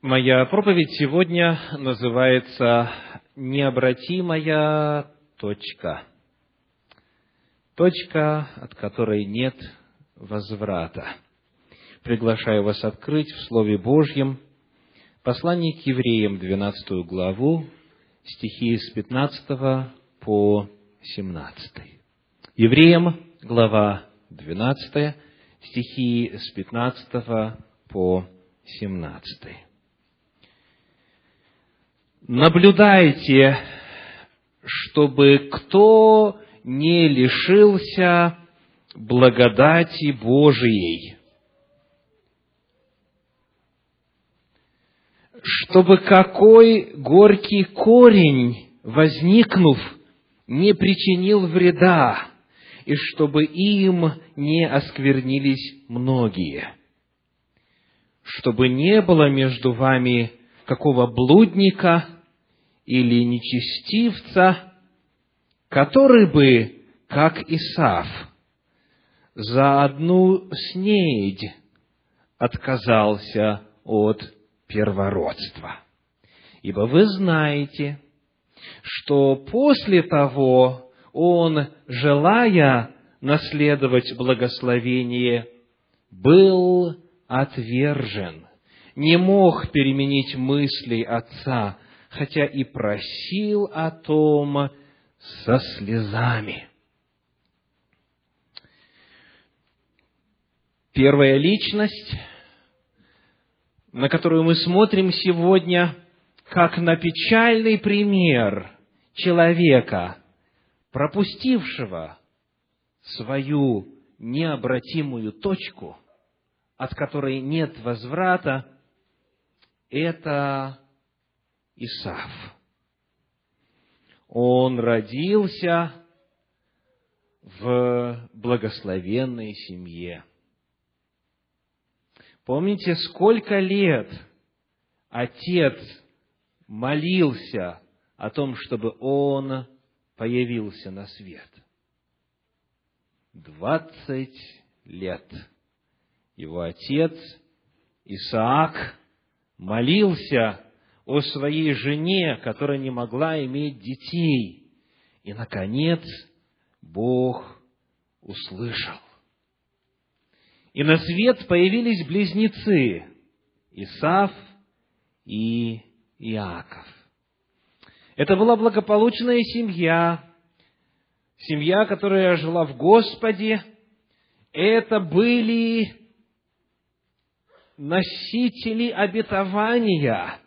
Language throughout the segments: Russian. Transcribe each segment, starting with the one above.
Моя проповедь сегодня называется «Необратимая точка». Точка, от которой нет возврата. Приглашаю вас открыть в Слове Божьем послание к евреям, 12 главу, стихи с 15 по 17. Евреям, глава 12, стихи с 15 по 17. Наблюдайте, чтобы кто не лишился благодати Божией, чтобы какой горький корень, возникнув, не причинил вреда, и чтобы им не осквернились многие, чтобы не было между вами какого блудника или нечестивца, который бы, как Исав, за одну снедь отказался от первородства. Ибо вы знаете, что после того он, желая наследовать благословение, был отвержен, не мог переменить мыслей отца, хотя и просил о том со слезами. Первая личность, на которую мы смотрим сегодня, как на печальный пример человека, пропустившего свою необратимую точку, от которой нет возврата, это Исав. Он родился в благословенной семье. Помните, сколько лет отец молился о том, чтобы он появился на свет? Двадцать лет. Его отец Исаак молился о своей жене, которая не могла иметь детей. И, наконец, Бог услышал. И на свет появились близнецы Исав и Иаков. Это была благополучная семья, семья, которая жила в Господе. Это были носители обетования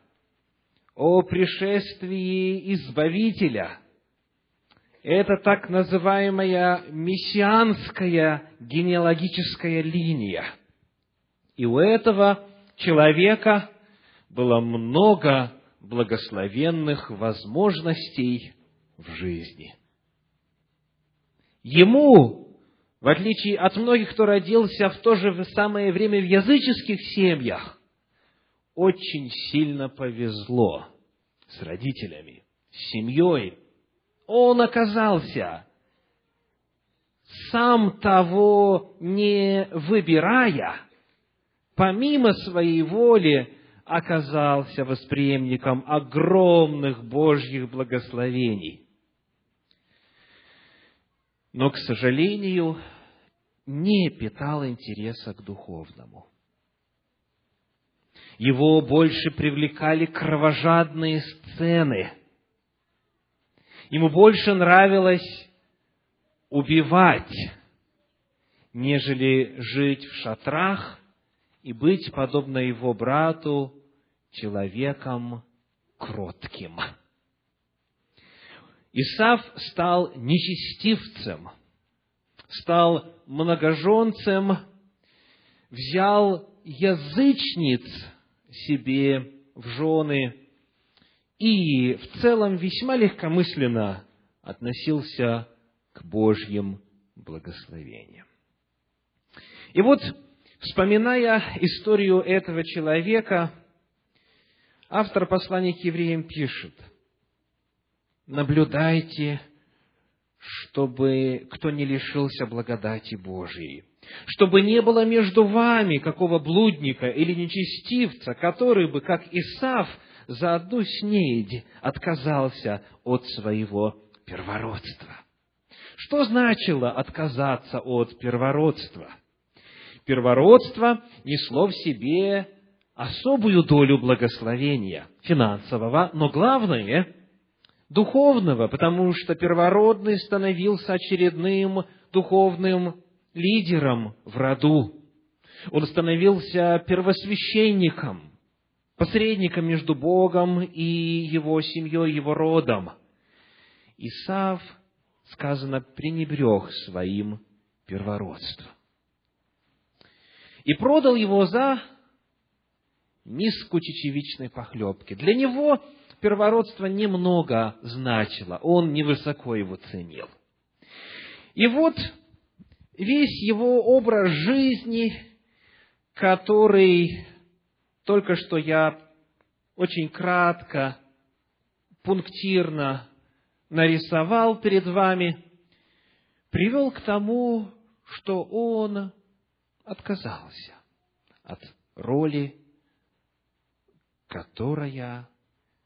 о пришествии Избавителя. Это так называемая мессианская генеалогическая линия. И у этого человека было много благословенных возможностей в жизни. Ему в отличие от многих, кто родился в то же самое время в языческих семьях, очень сильно повезло с родителями, с семьей. Он оказался, сам того не выбирая, помимо своей воли, оказался восприемником огромных Божьих благословений но, к сожалению, не питал интереса к духовному. Его больше привлекали кровожадные сцены. Ему больше нравилось убивать, нежели жить в шатрах и быть, подобно его брату, человеком кротким. Исав стал нечестивцем, стал многоженцем, взял язычниц себе в жены и в целом весьма легкомысленно относился к Божьим благословениям. И вот, вспоминая историю этого человека, автор послания к евреям пишет – наблюдайте, чтобы кто не лишился благодати Божией. Чтобы не было между вами какого блудника или нечестивца, который бы, как Исав, за одну снедь отказался от своего первородства. Что значило отказаться от первородства? Первородство несло в себе особую долю благословения финансового, но главное – духовного, потому что первородный становился очередным духовным лидером в роду. Он становился первосвященником, посредником между Богом и его семьей, его родом. Исав, сказано, пренебрег своим первородством. И продал его за миску чечевичной похлебки. Для него первородство немного значило, он невысоко его ценил. И вот весь его образ жизни, который только что я очень кратко, пунктирно нарисовал перед вами, привел к тому, что он отказался от роли, которая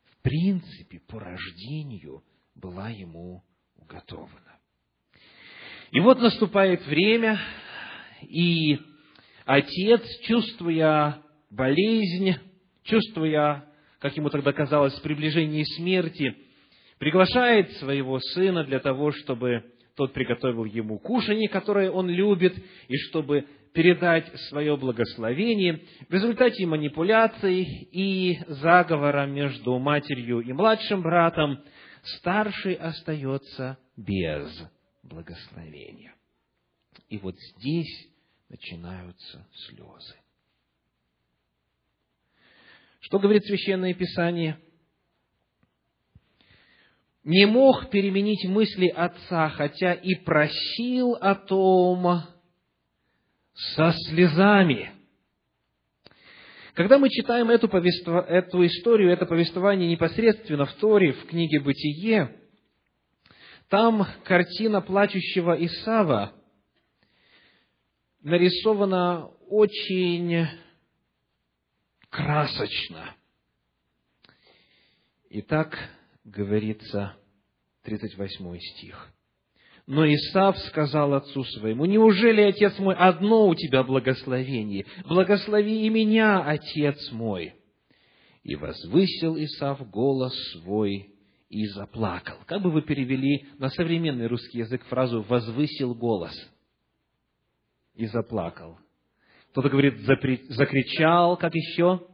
в принципе по рождению была ему уготована. И вот наступает время, и отец, чувствуя болезнь, чувствуя, как ему тогда казалось, приближение смерти, приглашает своего сына для того, чтобы тот приготовил ему кушание, которое он любит, и чтобы передать свое благословение. В результате манипуляций и заговора между матерью и младшим братом старший остается без благословения. И вот здесь начинаются слезы. Что говорит Священное Писание? Не мог переменить мысли отца, хотя и просил о том со слезами. Когда мы читаем эту, повество, эту историю, это повествование непосредственно в Торе, в книге «Бытие», там картина плачущего Исава нарисована очень красочно. И так говорится 38 стих. Но Исав сказал отцу своему, «Неужели, отец мой, одно у тебя благословение? Благослови и меня, отец мой!» И возвысил Исав голос свой и заплакал. Как бы вы перевели на современный русский язык фразу «возвысил голос» и заплакал? Кто-то говорит «закричал», как еще?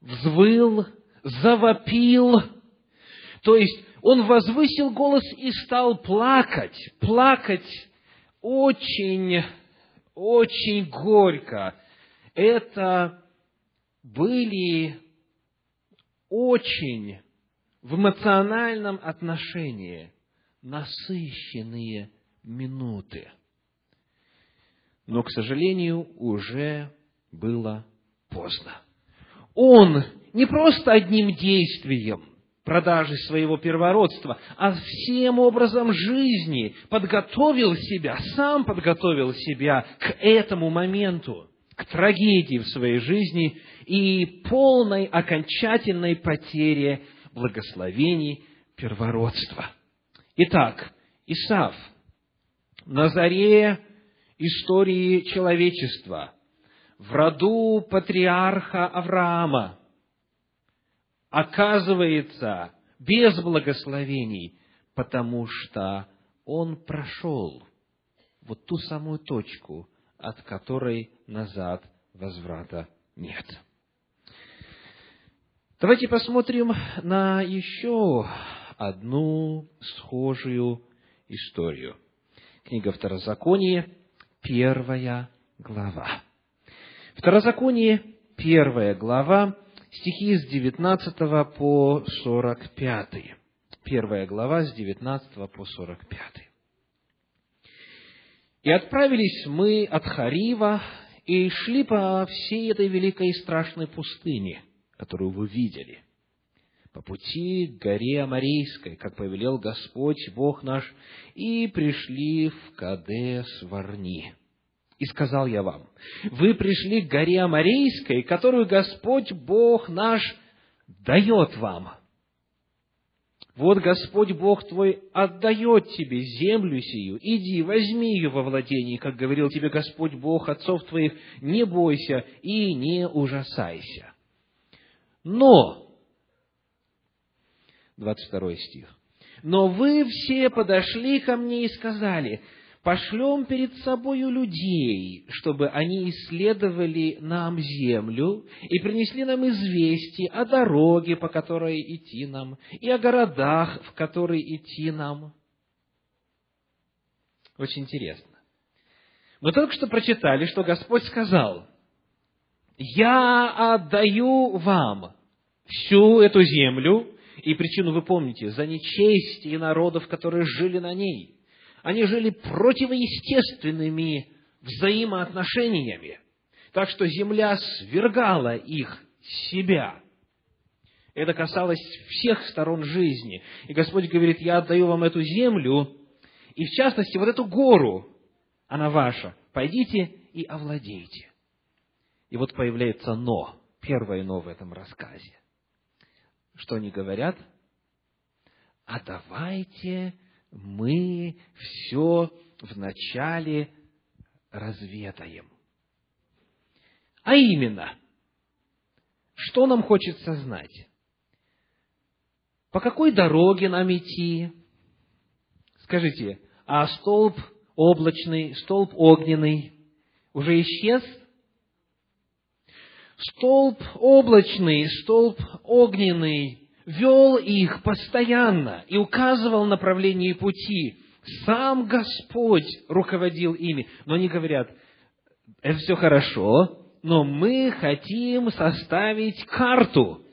Взвыл, завопил. То есть, он возвысил голос и стал плакать. Плакать очень, очень горько. Это были очень в эмоциональном отношении насыщенные минуты. Но, к сожалению, уже было поздно. Он не просто одним действием продажи своего первородства, а всем образом жизни подготовил себя, сам подготовил себя к этому моменту, к трагедии в своей жизни и полной окончательной потере благословений первородства. Итак, Исав, на заре истории человечества, в роду патриарха Авраама, оказывается без благословений, потому что он прошел вот ту самую точку, от которой назад возврата нет. Давайте посмотрим на еще одну схожую историю. Книга Второзаконие, первая глава. Второзаконие, первая глава, стихи с 19 по 45. Первая глава с 19 по 45. «И отправились мы от Харива, и шли по всей этой великой и страшной пустыне, которую вы видели. по пути к горе Амарейской, как повелел Господь Бог наш, и пришли в Кадес Варни. И сказал я вам, вы пришли к горе Амарейской, которую Господь Бог наш дает вам. Вот Господь Бог твой отдает тебе землю сию, иди, возьми ее во владение, как говорил тебе Господь Бог отцов твоих, не бойся и не ужасайся. Но, 22 стих, но вы все подошли ко мне и сказали, пошлем перед собою людей, чтобы они исследовали нам землю и принесли нам известие о дороге, по которой идти нам, и о городах, в которые идти нам. Очень интересно. Мы только что прочитали, что Господь сказал, «Я отдаю вам всю эту землю, и причину вы помните, за нечестие народов, которые жили на ней» они жили противоестественными взаимоотношениями. Так что земля свергала их себя. Это касалось всех сторон жизни. И Господь говорит, я отдаю вам эту землю, и в частности, вот эту гору, она ваша. Пойдите и овладейте. И вот появляется «но», первое «но» в этом рассказе. Что они говорят? А давайте мы все вначале разведаем. А именно, что нам хочется знать? По какой дороге нам идти? Скажите, а столб облачный, столб огненный уже исчез? Столб облачный, столб огненный вел их постоянно и указывал направление пути. Сам Господь руководил ими. Но они говорят, это все хорошо, но мы хотим составить карту.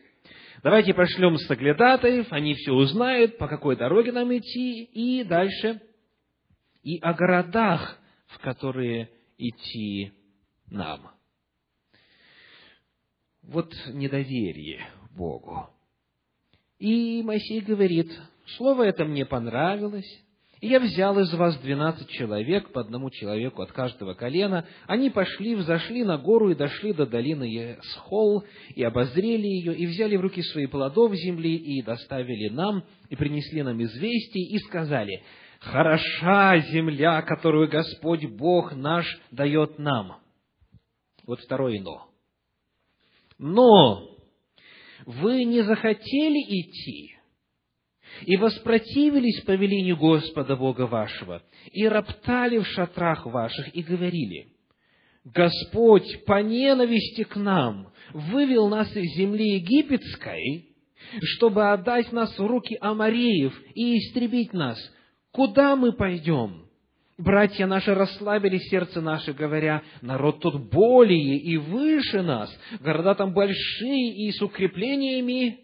Давайте пошлем соглядатаев, они все узнают, по какой дороге нам идти, и дальше, и о городах, в которые идти нам. Вот недоверие Богу. И Моисей говорит, слово это мне понравилось, и я взял из вас двенадцать человек, по одному человеку от каждого колена. Они пошли, взошли на гору и дошли до долины Схол, и обозрели ее, и взяли в руки свои плодов земли, и доставили нам, и принесли нам известие, и сказали, «Хороша земля, которую Господь Бог наш дает нам». Вот второе «но». Но вы не захотели идти, и воспротивились повелению Господа Бога вашего, и роптали в шатрах ваших, и говорили, Господь по ненависти к нам вывел нас из земли египетской, чтобы отдать нас в руки амареев и истребить нас. Куда мы пойдем? Братья наши расслабили сердце наше, говоря, народ тут более и выше нас, города там большие и с укреплениями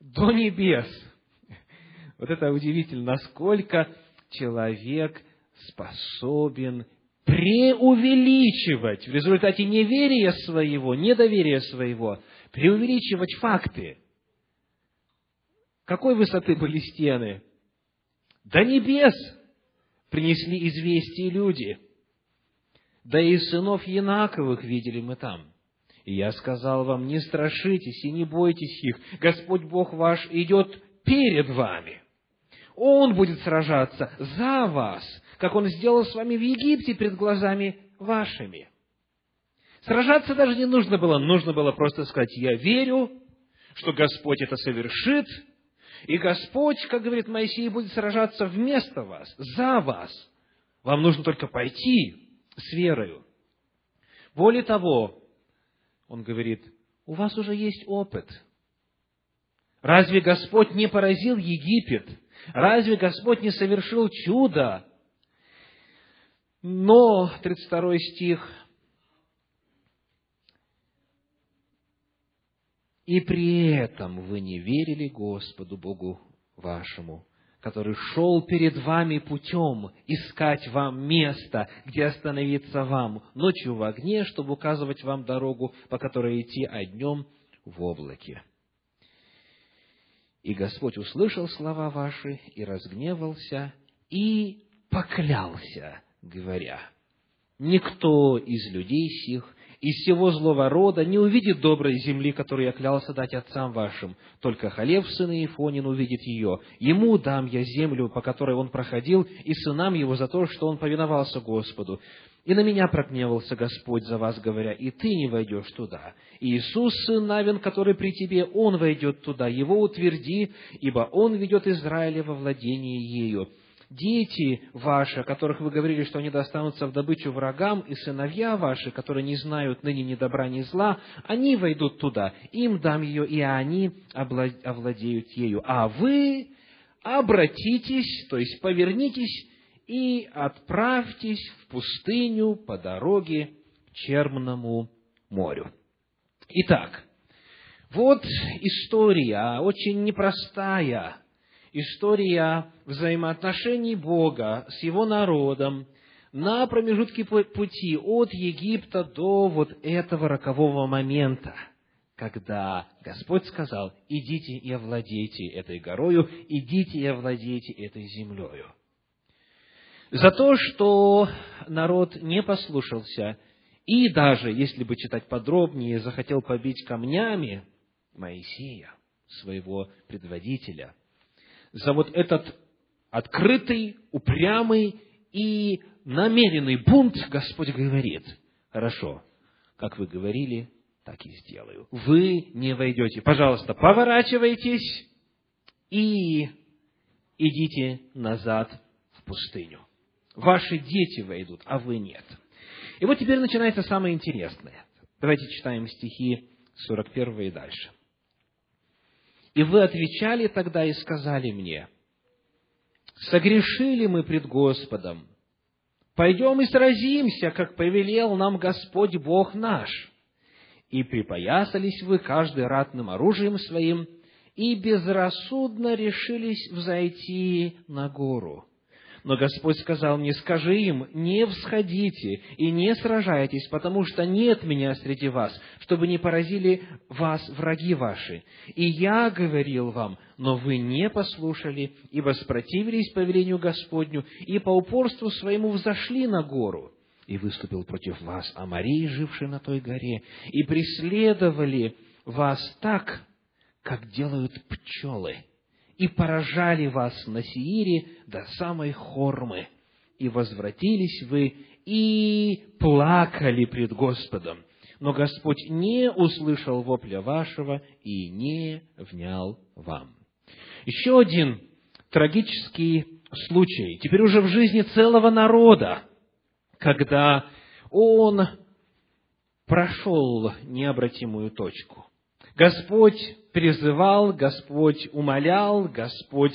до небес. Вот это удивительно, насколько человек способен преувеличивать в результате неверия своего, недоверия своего, преувеличивать факты. Какой высоты были стены? До небес! Принесли известие люди. Да и сынов Янаковых видели мы там. И я сказал вам, не страшитесь и не бойтесь их. Господь Бог ваш идет перед вами. Он будет сражаться за вас, как Он сделал с вами в Египте перед глазами вашими. Сражаться даже не нужно было, нужно было просто сказать, я верю, что Господь это совершит, и Господь, как говорит Моисей, будет сражаться вместо вас, за вас. Вам нужно только пойти с верою. Более того, он говорит, у вас уже есть опыт. Разве Господь не поразил Египет? Разве Господь не совершил чудо? Но, 32 стих, И при этом вы не верили Господу Богу вашему, который шел перед вами путем искать вам место, где остановиться вам ночью в огне, чтобы указывать вам дорогу, по которой идти, а днем в облаке. И Господь услышал слова ваши и разгневался, и поклялся, говоря, «Никто из людей сих из всего злого рода не увидит доброй земли, которую я клялся дать отцам вашим. Только Халев, сын Иефонин, увидит ее. Ему дам я землю, по которой он проходил, и сынам его за то, что он повиновался Господу. И на меня прогневался Господь за вас, говоря, и ты не войдешь туда. Иисус, сын Навин, который при тебе, он войдет туда, его утверди, ибо он ведет Израиля во владение ею дети ваши, о которых вы говорили, что они достанутся в добычу врагам, и сыновья ваши, которые не знают ныне ни добра, ни зла, они войдут туда, им дам ее, и они овладеют ею. А вы обратитесь, то есть повернитесь и отправьтесь в пустыню по дороге к Черному морю. Итак, вот история, очень непростая, история взаимоотношений Бога с Его народом на промежутке пути от Египта до вот этого рокового момента, когда Господь сказал, идите и овладейте этой горою, идите и овладейте этой землею. За то, что народ не послушался и даже, если бы читать подробнее, захотел побить камнями Моисея, своего предводителя – за вот этот открытый, упрямый и намеренный бунт Господь говорит, хорошо, как вы говорили, так и сделаю. Вы не войдете. Пожалуйста, поворачивайтесь и идите назад в пустыню. Ваши дети войдут, а вы нет. И вот теперь начинается самое интересное. Давайте читаем стихи 41 и дальше. И вы отвечали тогда и сказали мне, согрешили мы пред Господом, пойдем и сразимся, как повелел нам Господь Бог наш. И припоясались вы каждый ратным оружием своим, и безрассудно решились взойти на гору. Но Господь сказал мне, скажи им, не всходите и не сражайтесь, потому что нет меня среди вас, чтобы не поразили вас враги ваши. И я говорил вам, но вы не послушали и воспротивились повелению Господню, и по упорству своему взошли на гору. И выступил против вас Амарий, живший на той горе, и преследовали вас так, как делают пчелы и поражали вас на Сиире до самой Хормы, и возвратились вы и плакали пред Господом. Но Господь не услышал вопля вашего и не внял вам. Еще один трагический случай, теперь уже в жизни целого народа, когда он прошел необратимую точку. Господь призывал, Господь умолял, Господь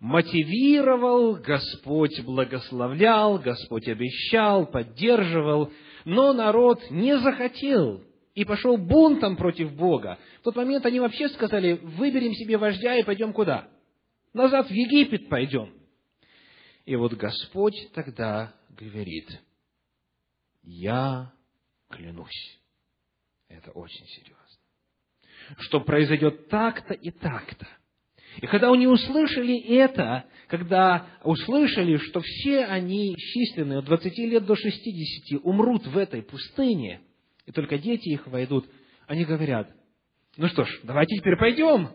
мотивировал, Господь благословлял, Господь обещал, поддерживал, но народ не захотел и пошел бунтом против Бога. В тот момент они вообще сказали, выберем себе вождя и пойдем куда? Назад в Египет пойдем. И вот Господь тогда говорит, я клянусь. Это очень серьезно что произойдет так-то и так-то. И когда они услышали это, когда услышали, что все они численные от 20 лет до 60 умрут в этой пустыне, и только дети их войдут, они говорят, ну что ж, давайте теперь пойдем.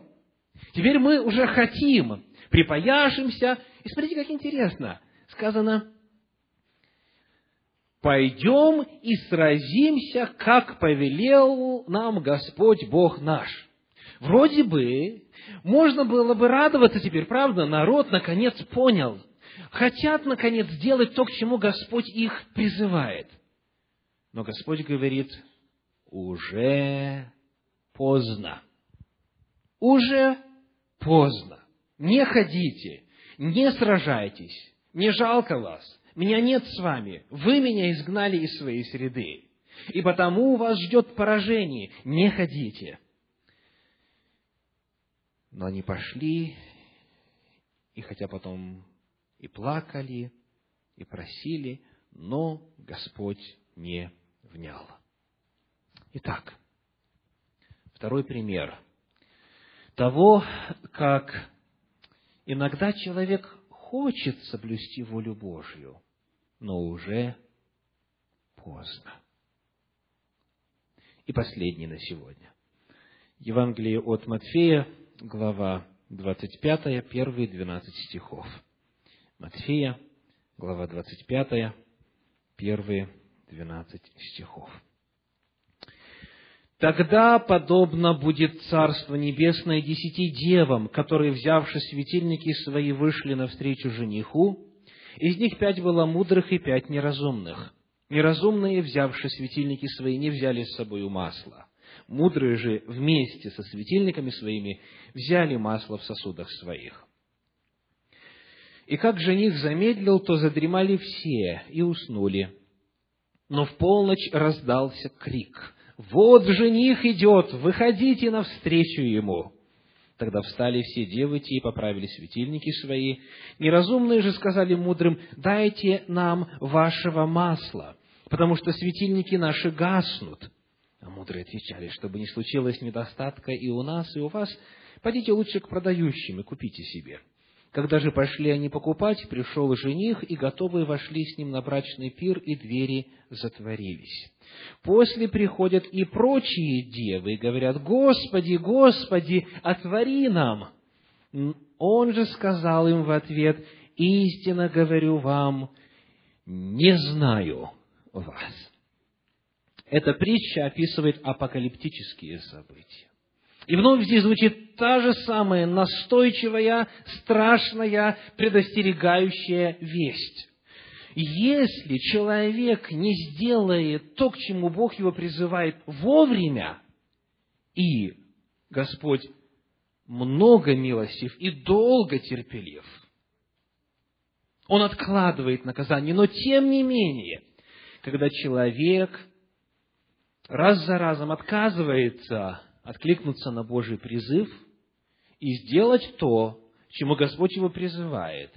Теперь мы уже хотим, припаяшимся. И смотрите, как интересно. Сказано, пойдем и сразимся, как повелел нам Господь Бог наш. Вроде бы, можно было бы радоваться теперь, правда, народ наконец понял, хотят наконец сделать то, к чему Господь их призывает. Но Господь говорит, уже поздно. Уже поздно. Не ходите, не сражайтесь, не жалко вас меня нет с вами, вы меня изгнали из своей среды, и потому вас ждет поражение, не ходите. Но они пошли, и хотя потом и плакали, и просили, но Господь не внял. Итак, второй пример. того, как иногда человек хочет соблюсти волю Божью, но уже поздно. И последний на сегодня. Евангелие от Матфея, глава 25, первые 12 стихов. Матфея, глава 25, первые 12 стихов. Тогда подобно будет Царство Небесное десяти девам, которые, взявши светильники свои, вышли навстречу жениху. Из них пять было мудрых и пять неразумных. Неразумные, взявши светильники свои, не взяли с собой масло. Мудрые же вместе со светильниками своими взяли масло в сосудах своих. И как жених замедлил, то задремали все и уснули. Но в полночь раздался крик. «Вот жених идет! Выходите навстречу ему!» Тогда встали все девы те и поправили светильники свои. Неразумные же сказали мудрым, «Дайте нам вашего масла, потому что светильники наши гаснут». А мудрые отвечали, чтобы не случилось недостатка и у нас, и у вас, пойдите лучше к продающим и купите себе. Когда же пошли они покупать, пришел жених, и готовые вошли с ним на брачный пир, и двери затворились. После приходят и прочие девы, и говорят, «Господи, Господи, отвори нам!» Он же сказал им в ответ, «Истинно говорю вам, не знаю вас». Эта притча описывает апокалиптические события. И вновь здесь звучит та же самая настойчивая, страшная, предостерегающая весть. Если человек не сделает то, к чему Бог его призывает вовремя, и Господь много милостив и долго терпелив, Он откладывает наказание, но тем не менее, когда человек раз за разом отказывается откликнуться на Божий призыв и сделать то, чему Господь его призывает,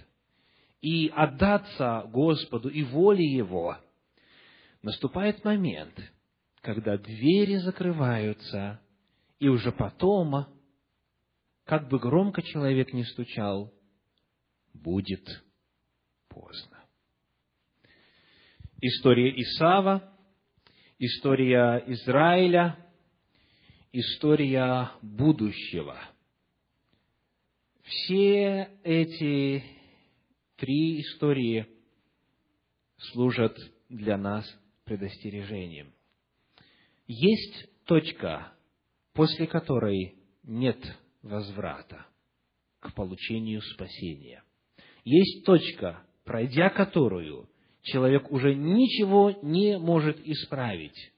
и отдаться Господу и воле Его, наступает момент, когда двери закрываются, и уже потом, как бы громко человек не стучал, будет поздно. История Исава, история Израиля – история будущего. Все эти три истории служат для нас предостережением. Есть точка, после которой нет возврата к получению спасения. Есть точка, пройдя которую человек уже ничего не может исправить,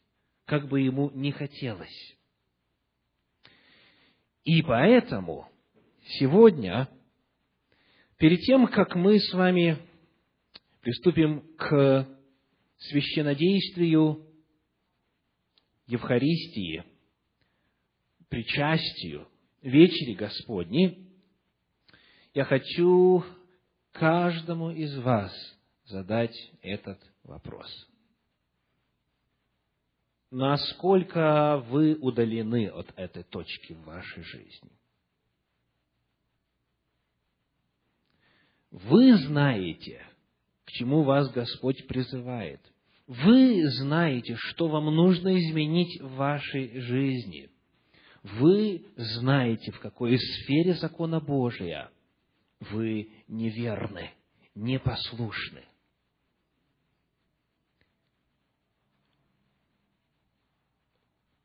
как бы ему ни хотелось. И поэтому сегодня, перед тем, как мы с вами приступим к священодействию Евхаристии, причастию, вечери Господней, я хочу каждому из вас задать этот вопрос – насколько вы удалены от этой точки в вашей жизни. Вы знаете, к чему вас Господь призывает. Вы знаете, что вам нужно изменить в вашей жизни. Вы знаете, в какой сфере закона Божия вы неверны, непослушны.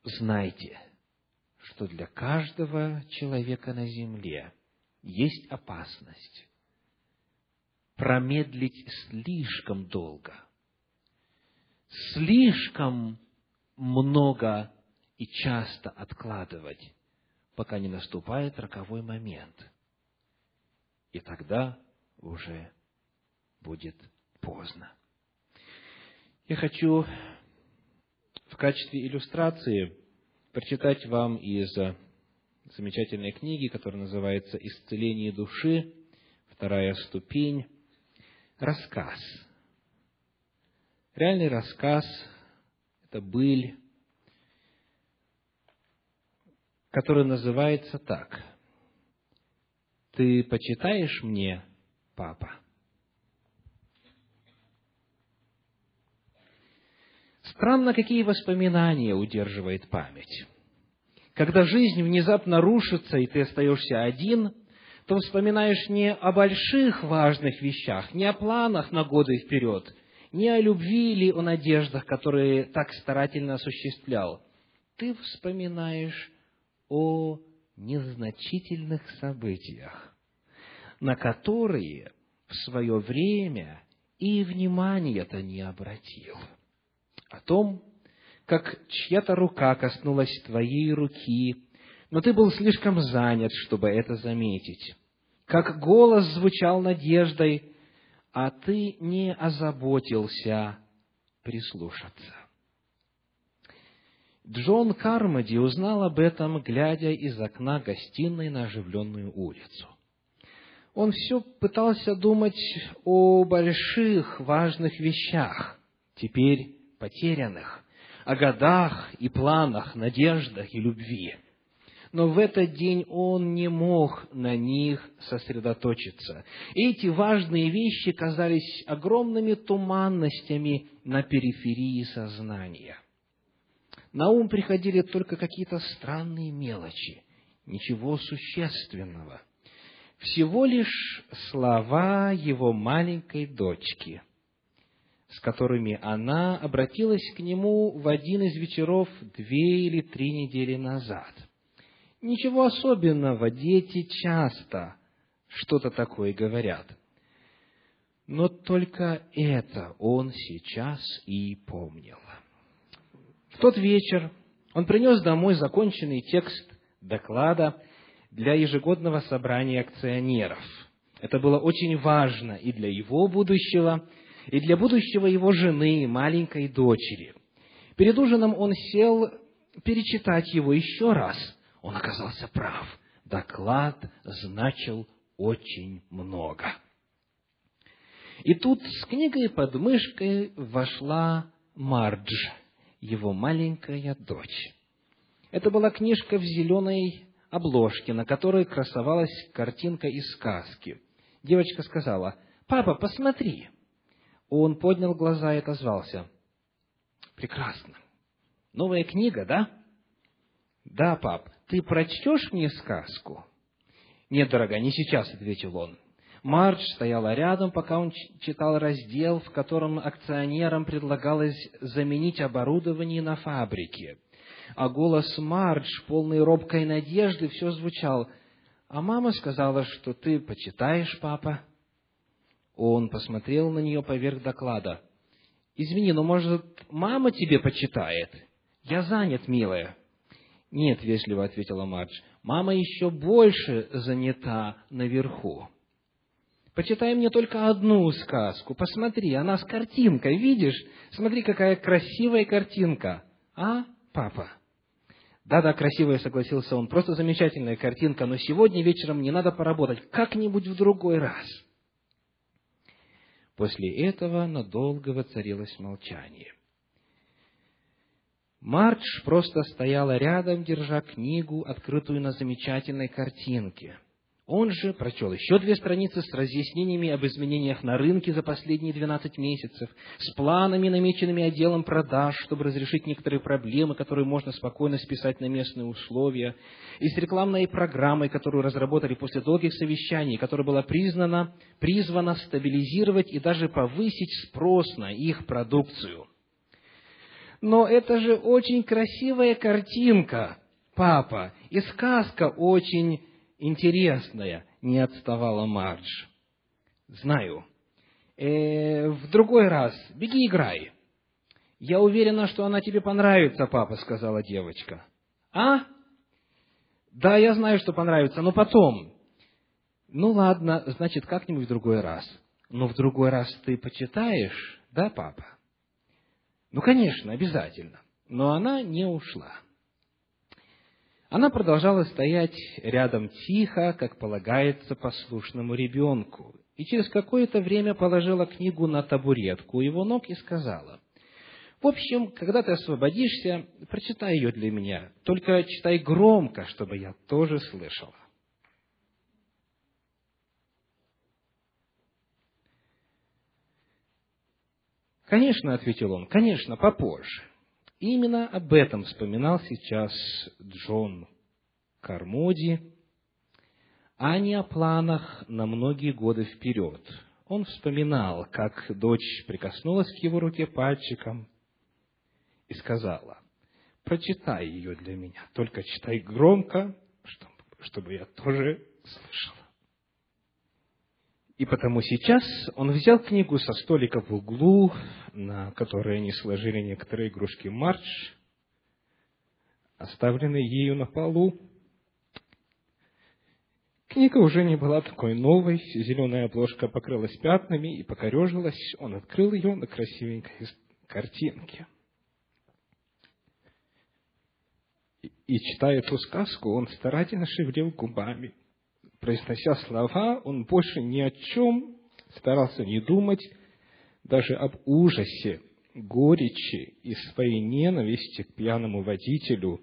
Знайте, что для каждого человека на земле есть опасность промедлить слишком долго, слишком много и часто откладывать, пока не наступает роковой момент. И тогда уже будет поздно. Я хочу в качестве иллюстрации прочитать вам из замечательной книги, которая называется «Исцеление души», вторая ступень, рассказ. Реальный рассказ – это быль, который называется так ты почитаешь мне, папа? Странно, какие воспоминания удерживает память. Когда жизнь внезапно рушится, и ты остаешься один, то вспоминаешь не о больших важных вещах, не о планах на годы вперед, не о любви или о надеждах, которые так старательно осуществлял. Ты вспоминаешь о незначительных событиях, на которые в свое время и внимания-то не обратил. О том, как чья-то рука коснулась твоей руки, но ты был слишком занят, чтобы это заметить. Как голос звучал надеждой, а ты не озаботился прислушаться. Джон Кармоди узнал об этом, глядя из окна гостиной на оживленную улицу. Он все пытался думать о больших, важных вещах, теперь потерянных, о годах и планах, надеждах и любви. Но в этот день он не мог на них сосредоточиться. Эти важные вещи казались огромными туманностями на периферии сознания. На ум приходили только какие-то странные мелочи, ничего существенного. Всего лишь слова его маленькой дочки – с которыми она обратилась к нему в один из вечеров две или три недели назад. Ничего особенного, дети часто что-то такое говорят. Но только это он сейчас и помнил. В тот вечер он принес домой законченный текст доклада для ежегодного собрания акционеров. Это было очень важно и для его будущего, и для будущего его жены, маленькой дочери. Перед ужином он сел перечитать его еще раз. Он оказался прав. Доклад значил очень много. И тут с книгой под мышкой вошла Мардж, его маленькая дочь. Это была книжка в зеленой обложке, на которой красовалась картинка из сказки. Девочка сказала, «Папа, посмотри, он поднял глаза и отозвался. Прекрасно. Новая книга, да? Да, пап. Ты прочтешь мне сказку? Нет, дорогая, не сейчас, ответил он. Мардж стояла рядом, пока он читал раздел, в котором акционерам предлагалось заменить оборудование на фабрике. А голос Мардж, полный робкой надежды, все звучал. А мама сказала, что ты почитаешь, папа. Он посмотрел на нее поверх доклада. «Извини, но, может, мама тебе почитает?» «Я занят, милая». «Нет», — вежливо ответила Мардж, — «мама еще больше занята наверху». «Почитай мне только одну сказку. Посмотри, она с картинкой, видишь? Смотри, какая красивая картинка. А, папа?» «Да-да, красивая», — согласился он. «Просто замечательная картинка, но сегодня вечером мне надо поработать. Как-нибудь в другой раз». После этого надолго воцарилось молчание. Мардж просто стояла рядом, держа книгу, открытую на замечательной картинке. Он же прочел еще две страницы с разъяснениями об изменениях на рынке за последние 12 месяцев, с планами, намеченными отделом продаж, чтобы разрешить некоторые проблемы, которые можно спокойно списать на местные условия, и с рекламной программой, которую разработали после долгих совещаний, которая была признана, призвана стабилизировать и даже повысить спрос на их продукцию. Но это же очень красивая картинка, папа, и сказка очень интересная, не отставала Мардж. Знаю. Э, в другой раз. Беги играй. Я уверена, что она тебе понравится, папа, сказала девочка. А? Да, я знаю, что понравится, но потом. Ну ладно, значит, как-нибудь в другой раз. Но в другой раз ты почитаешь, да, папа? Ну, конечно, обязательно. Но она не ушла. Она продолжала стоять рядом тихо, как полагается послушному ребенку, и через какое-то время положила книгу на табуретку у его ног и сказала, «В общем, когда ты освободишься, прочитай ее для меня, только читай громко, чтобы я тоже слышала». «Конечно», — ответил он, — «конечно, попозже». Именно об этом вспоминал сейчас Джон Кармоди, а не о планах на многие годы вперед. Он вспоминал, как дочь прикоснулась к его руке пальчиком и сказала, прочитай ее для меня, только читай громко, чтобы я тоже слышала. И потому сейчас он взял книгу со столика в углу, на которой они сложили некоторые игрушки марш, оставленные ею на полу. Книга уже не была такой новой, зеленая обложка покрылась пятнами и покорежилась. Он открыл ее на красивенькой картинке. И, читая эту сказку, он старательно шевелил губами – произнося слова, он больше ни о чем старался не думать, даже об ужасе, горечи и своей ненависти к пьяному водителю,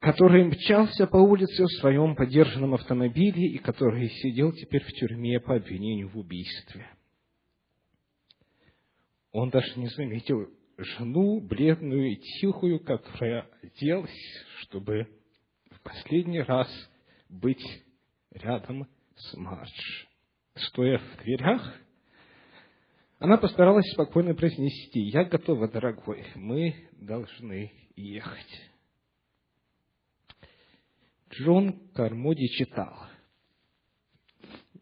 который мчался по улице в своем подержанном автомобиле и который сидел теперь в тюрьме по обвинению в убийстве. Он даже не заметил жену, бледную и тихую, которая оделась, чтобы в последний раз быть рядом с Мадж. Стоя в дверях, она постаралась спокойно произнести, «Я готова, дорогой, мы должны ехать». Джон Кармоди читал.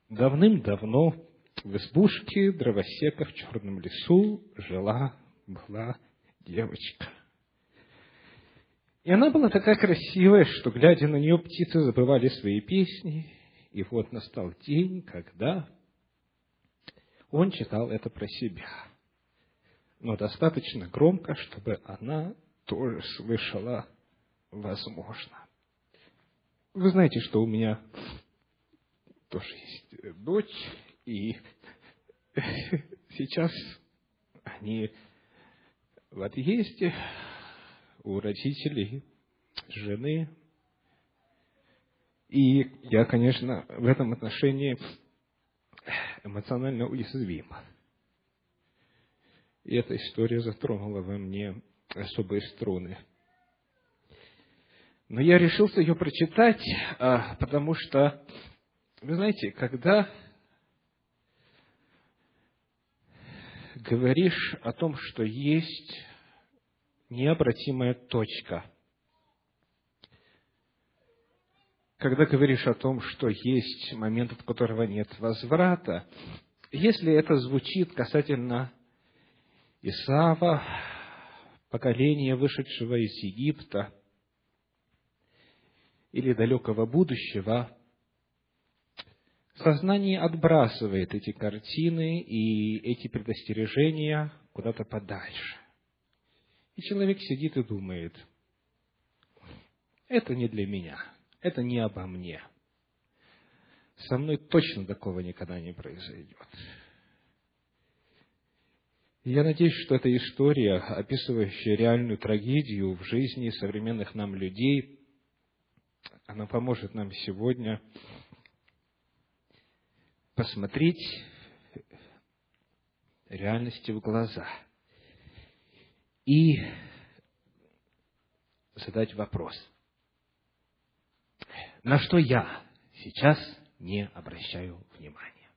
Давным-давно в избушке дровосека в черном лесу жила была девочка. И она была такая красивая, что, глядя на нее, птицы забывали свои песни. И вот настал день, когда он читал это про себя. Но достаточно громко, чтобы она тоже слышала возможно. Вы знаете, что у меня тоже есть дочь, и сейчас они в отъезде, у родителей, жены. И я, конечно, в этом отношении эмоционально уязвим. И эта история затронула во мне особые струны. Но я решился ее прочитать, а, потому что, вы знаете, когда говоришь о том, что есть необратимая точка. Когда говоришь о том, что есть момент, от которого нет возврата, если это звучит касательно Исава, поколения, вышедшего из Египта, или далекого будущего, сознание отбрасывает эти картины и эти предостережения куда-то подальше. И человек сидит и думает, это не для меня, это не обо мне. Со мной точно такого никогда не произойдет. И я надеюсь, что эта история, описывающая реальную трагедию в жизни современных нам людей, она поможет нам сегодня посмотреть реальности в глаза – и задать вопрос. На что я сейчас не обращаю внимания?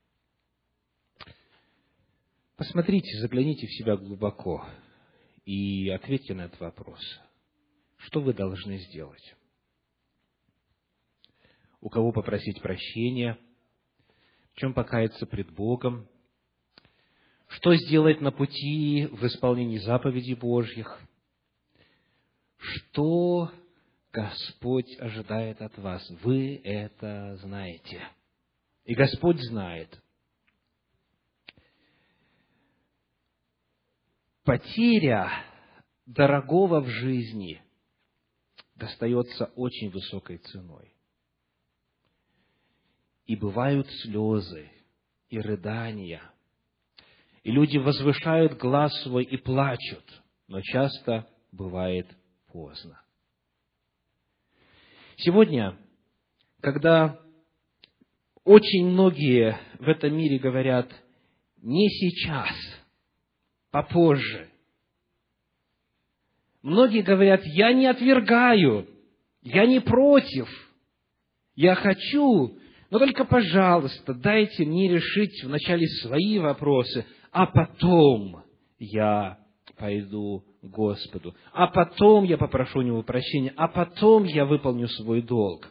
Посмотрите, загляните в себя глубоко и ответьте на этот вопрос. Что вы должны сделать? У кого попросить прощения? В чем покаяться пред Богом? Что сделать на пути в исполнении заповедей Божьих, что Господь ожидает от вас. Вы это знаете. И Господь знает. Потеря дорогого в жизни достается очень высокой ценой. И бывают слезы и рыдания – и люди возвышают глаз свой и плачут, но часто бывает поздно. Сегодня, когда очень многие в этом мире говорят, не сейчас попозже. Многие говорят, я не отвергаю, я не против, я хочу, но только, пожалуйста, дайте мне решить вначале свои вопросы, а потом я пойду к Господу, а потом я попрошу у Него прощения, а потом я выполню свой долг.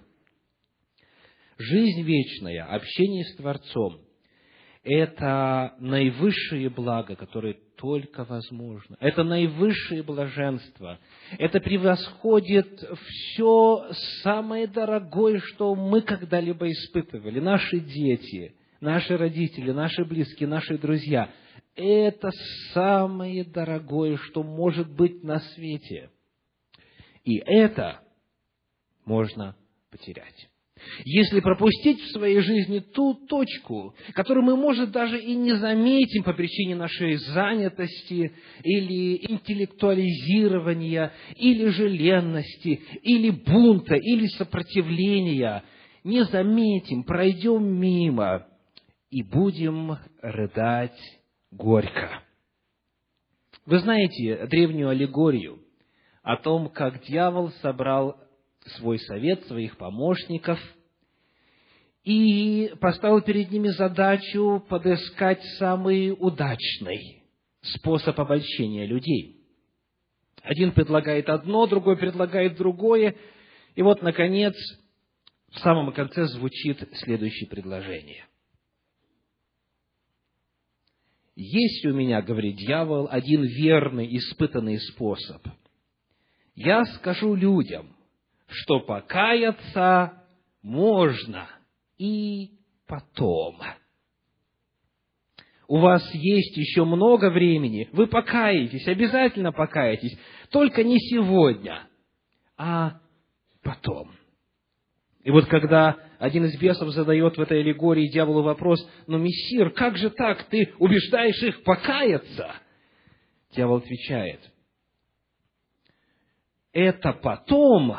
Жизнь вечная, общение с Творцом – это наивысшее благо, которое только возможно. Это наивысшее блаженство. Это превосходит все самое дорогое, что мы когда-либо испытывали. Наши дети, наши родители, наши близкие, наши друзья – это самое дорогое, что может быть на свете. И это можно потерять. Если пропустить в своей жизни ту точку, которую мы, может, даже и не заметим по причине нашей занятости или интеллектуализирования, или же ленности, или бунта, или сопротивления, не заметим, пройдем мимо и будем рыдать горько. Вы знаете древнюю аллегорию о том, как дьявол собрал свой совет, своих помощников, и поставил перед ними задачу подыскать самый удачный способ обольщения людей. Один предлагает одно, другой предлагает другое, и вот, наконец, в самом конце звучит следующее предложение. Есть у меня, говорит дьявол, один верный, испытанный способ. Я скажу людям, что покаяться можно и потом. У вас есть еще много времени, вы покаетесь, обязательно покаетесь, только не сегодня, а потом. И вот когда один из бесов задает в этой аллегории дьяволу вопрос, но, мессир, как же так, ты убеждаешь их покаяться? Дьявол отвечает, это потом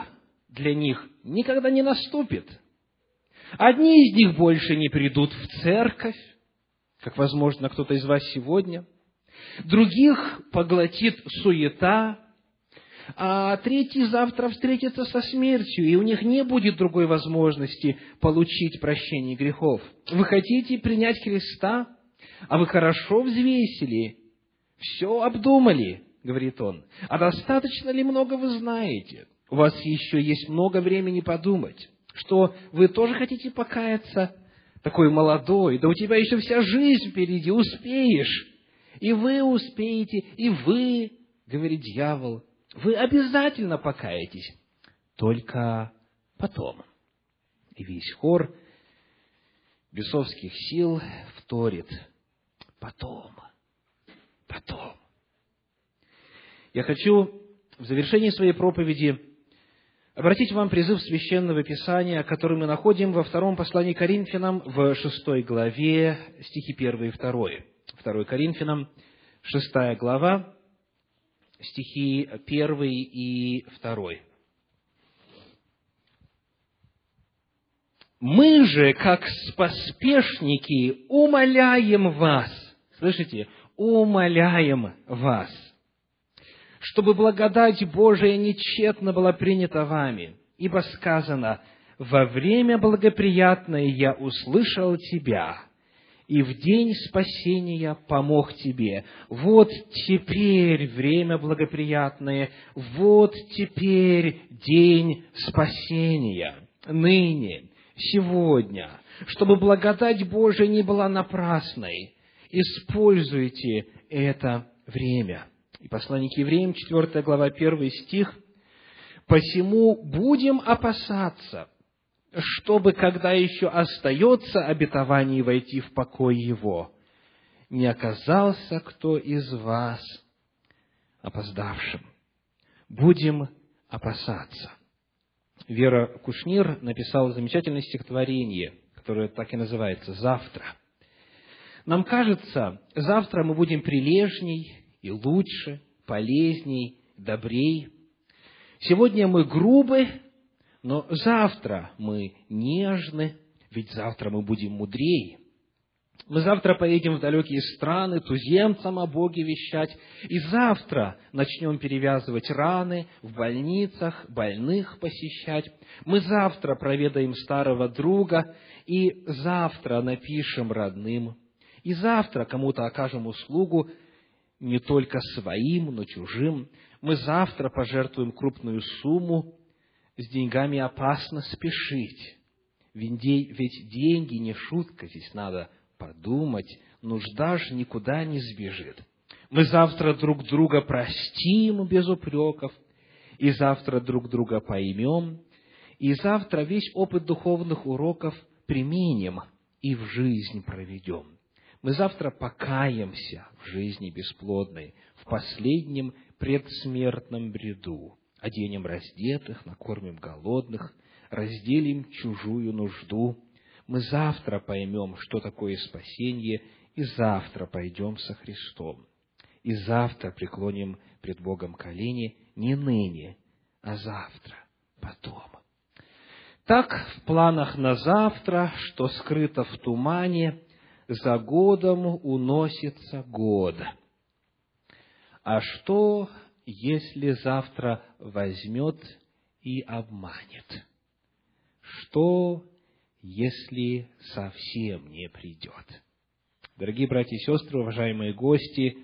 для них никогда не наступит. Одни из них больше не придут в церковь, как, возможно, кто-то из вас сегодня. Других поглотит суета, а третий завтра встретится со смертью, и у них не будет другой возможности получить прощение грехов. Вы хотите принять Христа, а вы хорошо взвесили, все обдумали, говорит он. А достаточно ли много вы знаете? У вас еще есть много времени подумать, что вы тоже хотите покаяться, такой молодой, да у тебя еще вся жизнь впереди, успеешь. И вы успеете, и вы, говорит дьявол, вы обязательно покаетесь, только потом. И весь хор бесовских сил вторит потом, потом. Я хочу в завершении своей проповеди обратить вам призыв Священного Писания, который мы находим во втором послании Коринфянам в шестой главе, стихи первые и второе. Второй Коринфянам, шестая глава, стихи 1 и 2. Мы же, как споспешники, умоляем вас, слышите, умоляем вас, чтобы благодать Божия нечетно была принята вами, ибо сказано, во время благоприятное я услышал тебя, и в день спасения помог тебе. Вот теперь время благоприятное, вот теперь день спасения, ныне, сегодня, чтобы благодать Божия не была напрасной. Используйте это время. И послание к евреям, 4 глава, 1 стих. «Посему будем опасаться, чтобы, когда еще остается обетование войти в покой его, не оказался кто из вас опоздавшим. Будем опасаться. Вера Кушнир написала замечательное стихотворение, которое так и называется «Завтра». Нам кажется, завтра мы будем прилежней и лучше, полезней, добрей. Сегодня мы грубы, но завтра мы нежны, ведь завтра мы будем мудрее. Мы завтра поедем в далекие страны, туземцам о Боге вещать. И завтра начнем перевязывать раны в больницах, больных посещать. Мы завтра проведаем старого друга, и завтра напишем родным. И завтра кому-то окажем услугу, не только своим, но чужим. Мы завтра пожертвуем крупную сумму. С деньгами опасно спешить. Ведь деньги не шутка, здесь надо подумать, нужда же никуда не сбежит. Мы завтра друг друга простим без упреков, и завтра друг друга поймем, и завтра весь опыт духовных уроков применим и в жизнь проведем. Мы завтра покаемся в жизни бесплодной, в последнем предсмертном бреду, оденем раздетых, накормим голодных, разделим чужую нужду – мы завтра поймем, что такое спасение, и завтра пойдем со Христом. И завтра преклоним пред Богом колени не ныне, а завтра, потом. Так в планах на завтра, что скрыто в тумане, за годом уносится год. А что, если завтра возьмет и обманет? Что, если совсем не придет. Дорогие братья и сестры, уважаемые гости,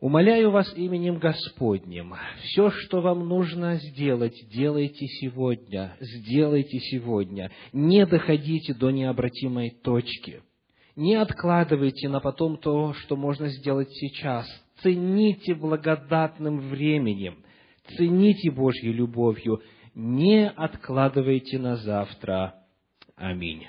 умоляю вас именем Господним, все, что вам нужно сделать, делайте сегодня, сделайте сегодня, не доходите до необратимой точки, не откладывайте на потом то, что можно сделать сейчас, цените благодатным временем, цените Божьей любовью, не откладывайте на завтра – Аминь.